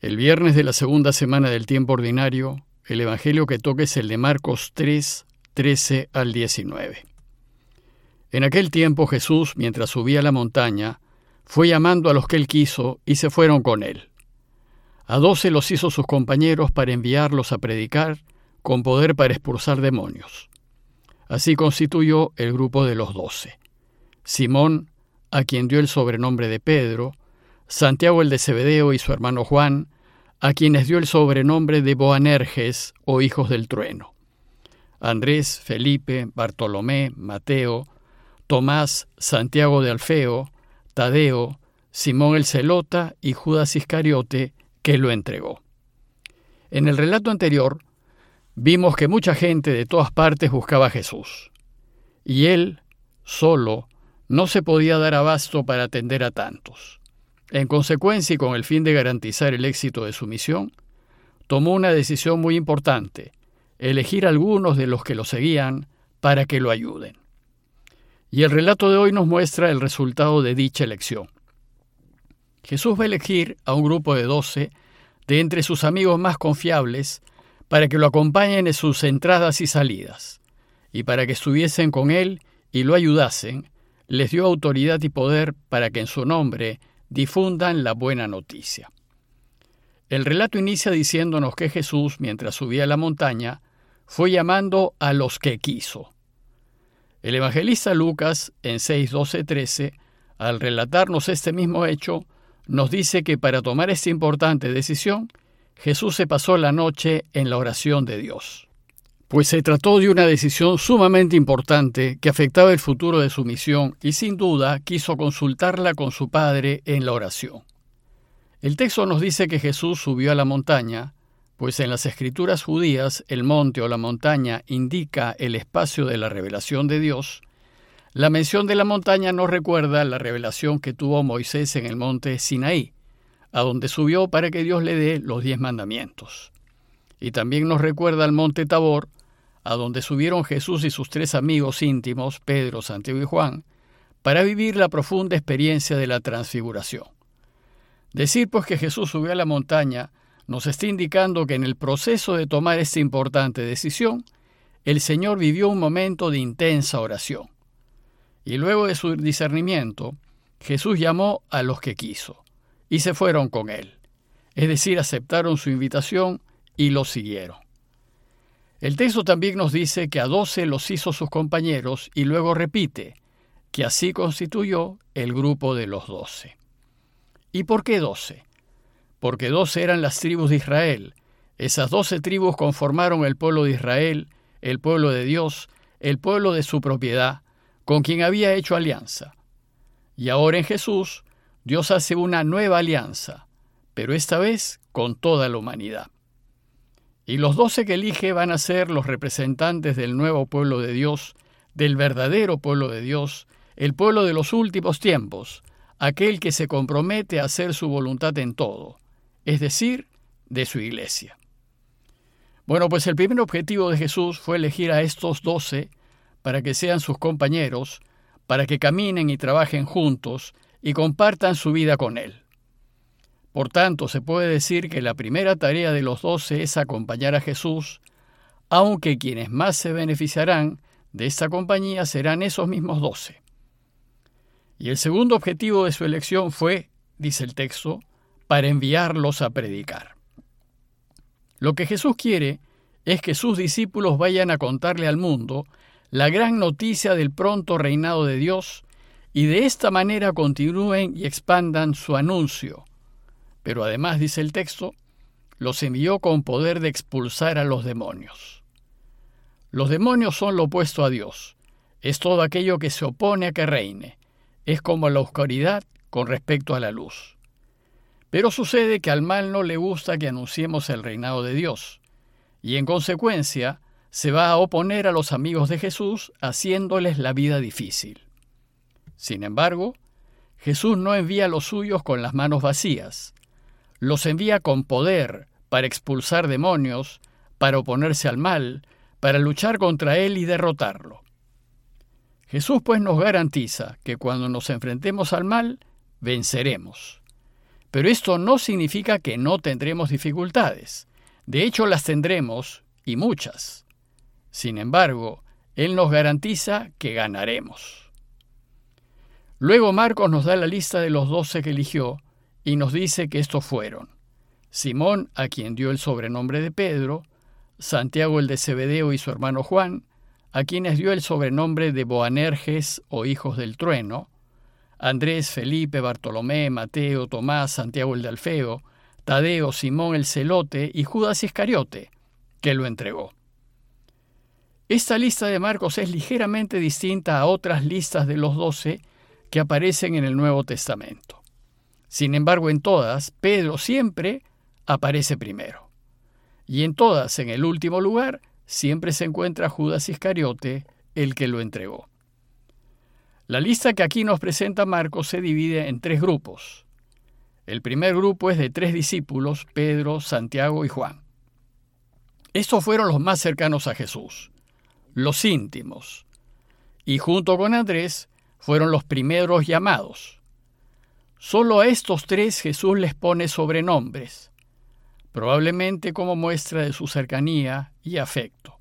El viernes de la segunda semana del tiempo ordinario, el Evangelio que toca es el de Marcos 3, 13 al 19. En aquel tiempo Jesús, mientras subía la montaña, fue llamando a los que él quiso y se fueron con él. A doce los hizo sus compañeros para enviarlos a predicar con poder para expulsar demonios. Así constituyó el grupo de los doce. Simón, a quien dio el sobrenombre de Pedro, Santiago el de Zebedeo y su hermano Juan, a quienes dio el sobrenombre de Boanerges o hijos del trueno. Andrés, Felipe, Bartolomé, Mateo, Tomás, Santiago de Alfeo, Tadeo, Simón el Celota y Judas Iscariote, que lo entregó. En el relato anterior, vimos que mucha gente de todas partes buscaba a Jesús, y él, solo, no se podía dar abasto para atender a tantos. En consecuencia y con el fin de garantizar el éxito de su misión, tomó una decisión muy importante, elegir algunos de los que lo seguían para que lo ayuden. Y el relato de hoy nos muestra el resultado de dicha elección. Jesús va a elegir a un grupo de doce de entre sus amigos más confiables para que lo acompañen en sus entradas y salidas, y para que estuviesen con él y lo ayudasen, les dio autoridad y poder para que en su nombre difundan la buena noticia. El relato inicia diciéndonos que Jesús, mientras subía la montaña, fue llamando a los que quiso. El evangelista Lucas, en 6, 12, 13, al relatarnos este mismo hecho, nos dice que para tomar esta importante decisión, Jesús se pasó la noche en la oración de Dios. Pues se trató de una decisión sumamente importante que afectaba el futuro de su misión y sin duda quiso consultarla con su Padre en la oración. El texto nos dice que Jesús subió a la montaña, pues en las escrituras judías el monte o la montaña indica el espacio de la revelación de Dios, la mención de la montaña nos recuerda la revelación que tuvo Moisés en el monte Sinaí, a donde subió para que Dios le dé los diez mandamientos. Y también nos recuerda al monte Tabor, a donde subieron Jesús y sus tres amigos íntimos, Pedro, Santiago y Juan, para vivir la profunda experiencia de la transfiguración. Decir pues que Jesús subió a la montaña nos está indicando que en el proceso de tomar esta importante decisión, el Señor vivió un momento de intensa oración. Y luego de su discernimiento, Jesús llamó a los que quiso, y se fueron con él. Es decir, aceptaron su invitación y lo siguieron. El texto también nos dice que a doce los hizo sus compañeros y luego repite que así constituyó el grupo de los doce. ¿Y por qué doce? Porque doce eran las tribus de Israel. Esas doce tribus conformaron el pueblo de Israel, el pueblo de Dios, el pueblo de su propiedad, con quien había hecho alianza. Y ahora en Jesús, Dios hace una nueva alianza, pero esta vez con toda la humanidad. Y los doce que elige van a ser los representantes del nuevo pueblo de Dios, del verdadero pueblo de Dios, el pueblo de los últimos tiempos, aquel que se compromete a hacer su voluntad en todo, es decir, de su iglesia. Bueno, pues el primer objetivo de Jesús fue elegir a estos doce para que sean sus compañeros, para que caminen y trabajen juntos y compartan su vida con Él. Por tanto, se puede decir que la primera tarea de los doce es acompañar a Jesús, aunque quienes más se beneficiarán de esta compañía serán esos mismos doce. Y el segundo objetivo de su elección fue, dice el texto, para enviarlos a predicar. Lo que Jesús quiere es que sus discípulos vayan a contarle al mundo la gran noticia del pronto reinado de Dios y de esta manera continúen y expandan su anuncio. Pero además, dice el texto, los envió con poder de expulsar a los demonios. Los demonios son lo opuesto a Dios, es todo aquello que se opone a que reine, es como la oscuridad con respecto a la luz. Pero sucede que al mal no le gusta que anunciemos el reinado de Dios, y en consecuencia, se va a oponer a los amigos de Jesús haciéndoles la vida difícil. Sin embargo, Jesús no envía a los suyos con las manos vacías, los envía con poder para expulsar demonios, para oponerse al mal, para luchar contra él y derrotarlo. Jesús pues nos garantiza que cuando nos enfrentemos al mal, venceremos. Pero esto no significa que no tendremos dificultades. De hecho, las tendremos, y muchas. Sin embargo, Él nos garantiza que ganaremos. Luego Marcos nos da la lista de los doce que eligió y nos dice que estos fueron Simón, a quien dio el sobrenombre de Pedro, Santiago el de Cebedeo y su hermano Juan, a quienes dio el sobrenombre de Boanerges o hijos del trueno, Andrés, Felipe, Bartolomé, Mateo, Tomás, Santiago el de Alfeo, Tadeo, Simón el celote y Judas Iscariote, que lo entregó. Esta lista de Marcos es ligeramente distinta a otras listas de los doce que aparecen en el Nuevo Testamento. Sin embargo, en todas, Pedro siempre aparece primero. Y en todas, en el último lugar, siempre se encuentra Judas Iscariote, el que lo entregó. La lista que aquí nos presenta Marcos se divide en tres grupos. El primer grupo es de tres discípulos, Pedro, Santiago y Juan. Estos fueron los más cercanos a Jesús, los íntimos, y junto con Andrés fueron los primeros llamados. Solo a estos tres Jesús les pone sobrenombres, probablemente como muestra de su cercanía y afecto.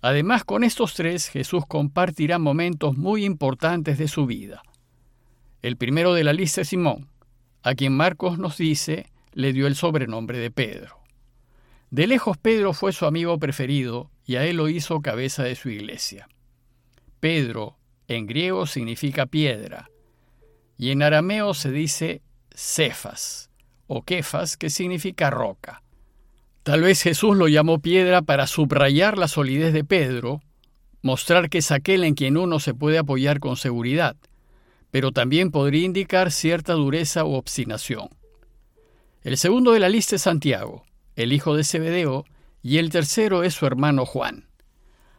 Además, con estos tres Jesús compartirá momentos muy importantes de su vida. El primero de la lista es Simón, a quien Marcos nos dice le dio el sobrenombre de Pedro. De lejos Pedro fue su amigo preferido y a él lo hizo cabeza de su iglesia. Pedro en griego significa piedra y en arameo se dice cefas o kefas que significa roca. Tal vez Jesús lo llamó piedra para subrayar la solidez de Pedro, mostrar que es aquel en quien uno se puede apoyar con seguridad, pero también podría indicar cierta dureza u obstinación. El segundo de la lista es Santiago, el hijo de Zebedeo, y el tercero es su hermano Juan.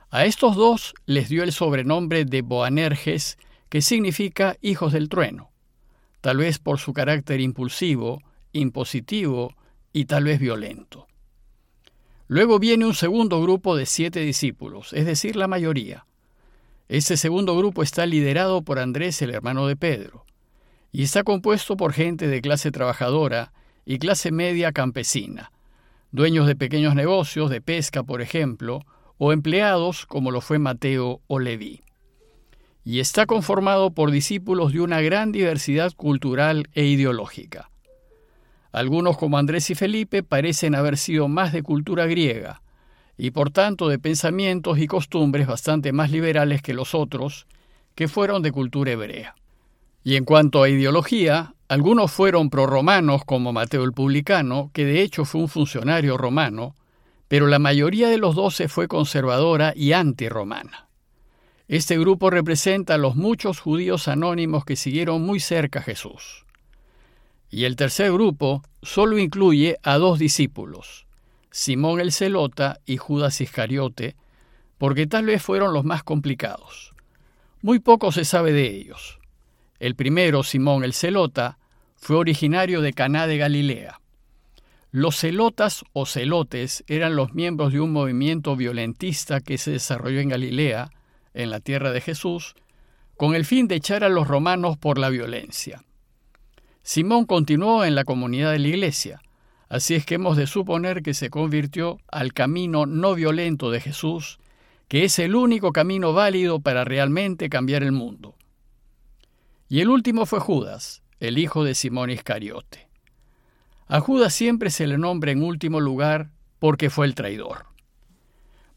A estos dos les dio el sobrenombre de Boanerges, que significa hijos del trueno, tal vez por su carácter impulsivo, impositivo y tal vez violento. Luego viene un segundo grupo de siete discípulos, es decir, la mayoría. Ese segundo grupo está liderado por Andrés, el hermano de Pedro, y está compuesto por gente de clase trabajadora y clase media campesina, dueños de pequeños negocios de pesca, por ejemplo, o empleados como lo fue Mateo o Leví. Y está conformado por discípulos de una gran diversidad cultural e ideológica. Algunos como Andrés y Felipe parecen haber sido más de cultura griega y por tanto de pensamientos y costumbres bastante más liberales que los otros, que fueron de cultura hebrea. Y en cuanto a ideología, algunos fueron proromanos como Mateo el Publicano, que de hecho fue un funcionario romano, pero la mayoría de los doce fue conservadora y antirromana. Este grupo representa a los muchos judíos anónimos que siguieron muy cerca a Jesús. Y el tercer grupo solo incluye a dos discípulos, Simón el Celota y Judas Iscariote, porque tal vez fueron los más complicados. Muy poco se sabe de ellos. El primero, Simón el Celota, fue originario de Caná de Galilea. Los celotas o celotes eran los miembros de un movimiento violentista que se desarrolló en Galilea, en la tierra de Jesús, con el fin de echar a los romanos por la violencia. Simón continuó en la comunidad de la iglesia, así es que hemos de suponer que se convirtió al camino no violento de Jesús, que es el único camino válido para realmente cambiar el mundo. Y el último fue Judas, el hijo de Simón Iscariote. A Judas siempre se le nombra en último lugar porque fue el traidor.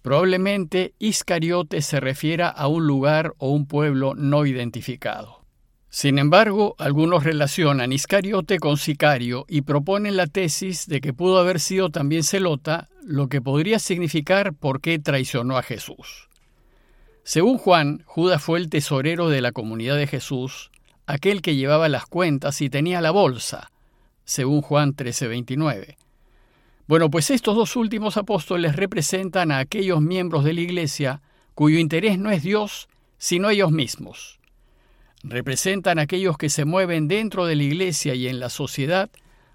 Probablemente Iscariote se refiera a un lugar o un pueblo no identificado. Sin embargo, algunos relacionan Iscariote con Sicario y proponen la tesis de que pudo haber sido también celota, lo que podría significar por qué traicionó a Jesús. Según Juan, Judas fue el tesorero de la comunidad de Jesús, aquel que llevaba las cuentas y tenía la bolsa, según Juan 13:29. Bueno, pues estos dos últimos apóstoles representan a aquellos miembros de la Iglesia cuyo interés no es Dios, sino ellos mismos representan aquellos que se mueven dentro de la Iglesia y en la sociedad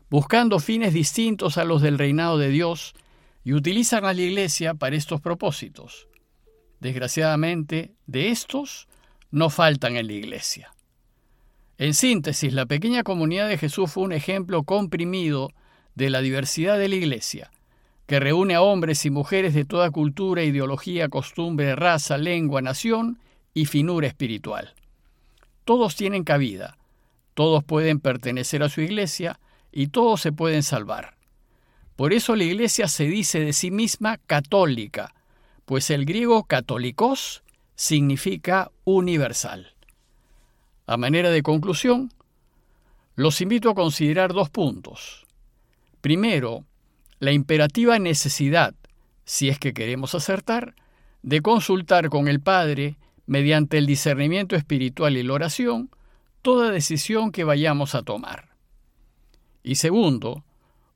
buscando fines distintos a los del reinado de Dios y utilizan a la Iglesia para estos propósitos. Desgraciadamente, de estos no faltan en la Iglesia. En síntesis, la pequeña comunidad de Jesús fue un ejemplo comprimido de la diversidad de la Iglesia, que reúne a hombres y mujeres de toda cultura, ideología, costumbre, raza, lengua, nación y finura espiritual. Todos tienen cabida, todos pueden pertenecer a su iglesia y todos se pueden salvar. Por eso la iglesia se dice de sí misma católica, pues el griego católicos significa universal. A manera de conclusión, los invito a considerar dos puntos. Primero, la imperativa necesidad, si es que queremos acertar, de consultar con el Padre, mediante el discernimiento espiritual y la oración, toda decisión que vayamos a tomar. Y segundo,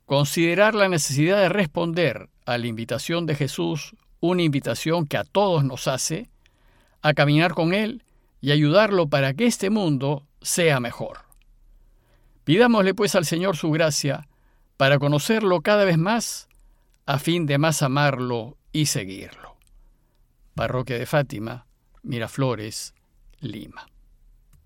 considerar la necesidad de responder a la invitación de Jesús, una invitación que a todos nos hace, a caminar con Él y ayudarlo para que este mundo sea mejor. Pidámosle pues al Señor su gracia para conocerlo cada vez más, a fin de más amarlo y seguirlo. Parroquia de Fátima, Miraflores, Lima.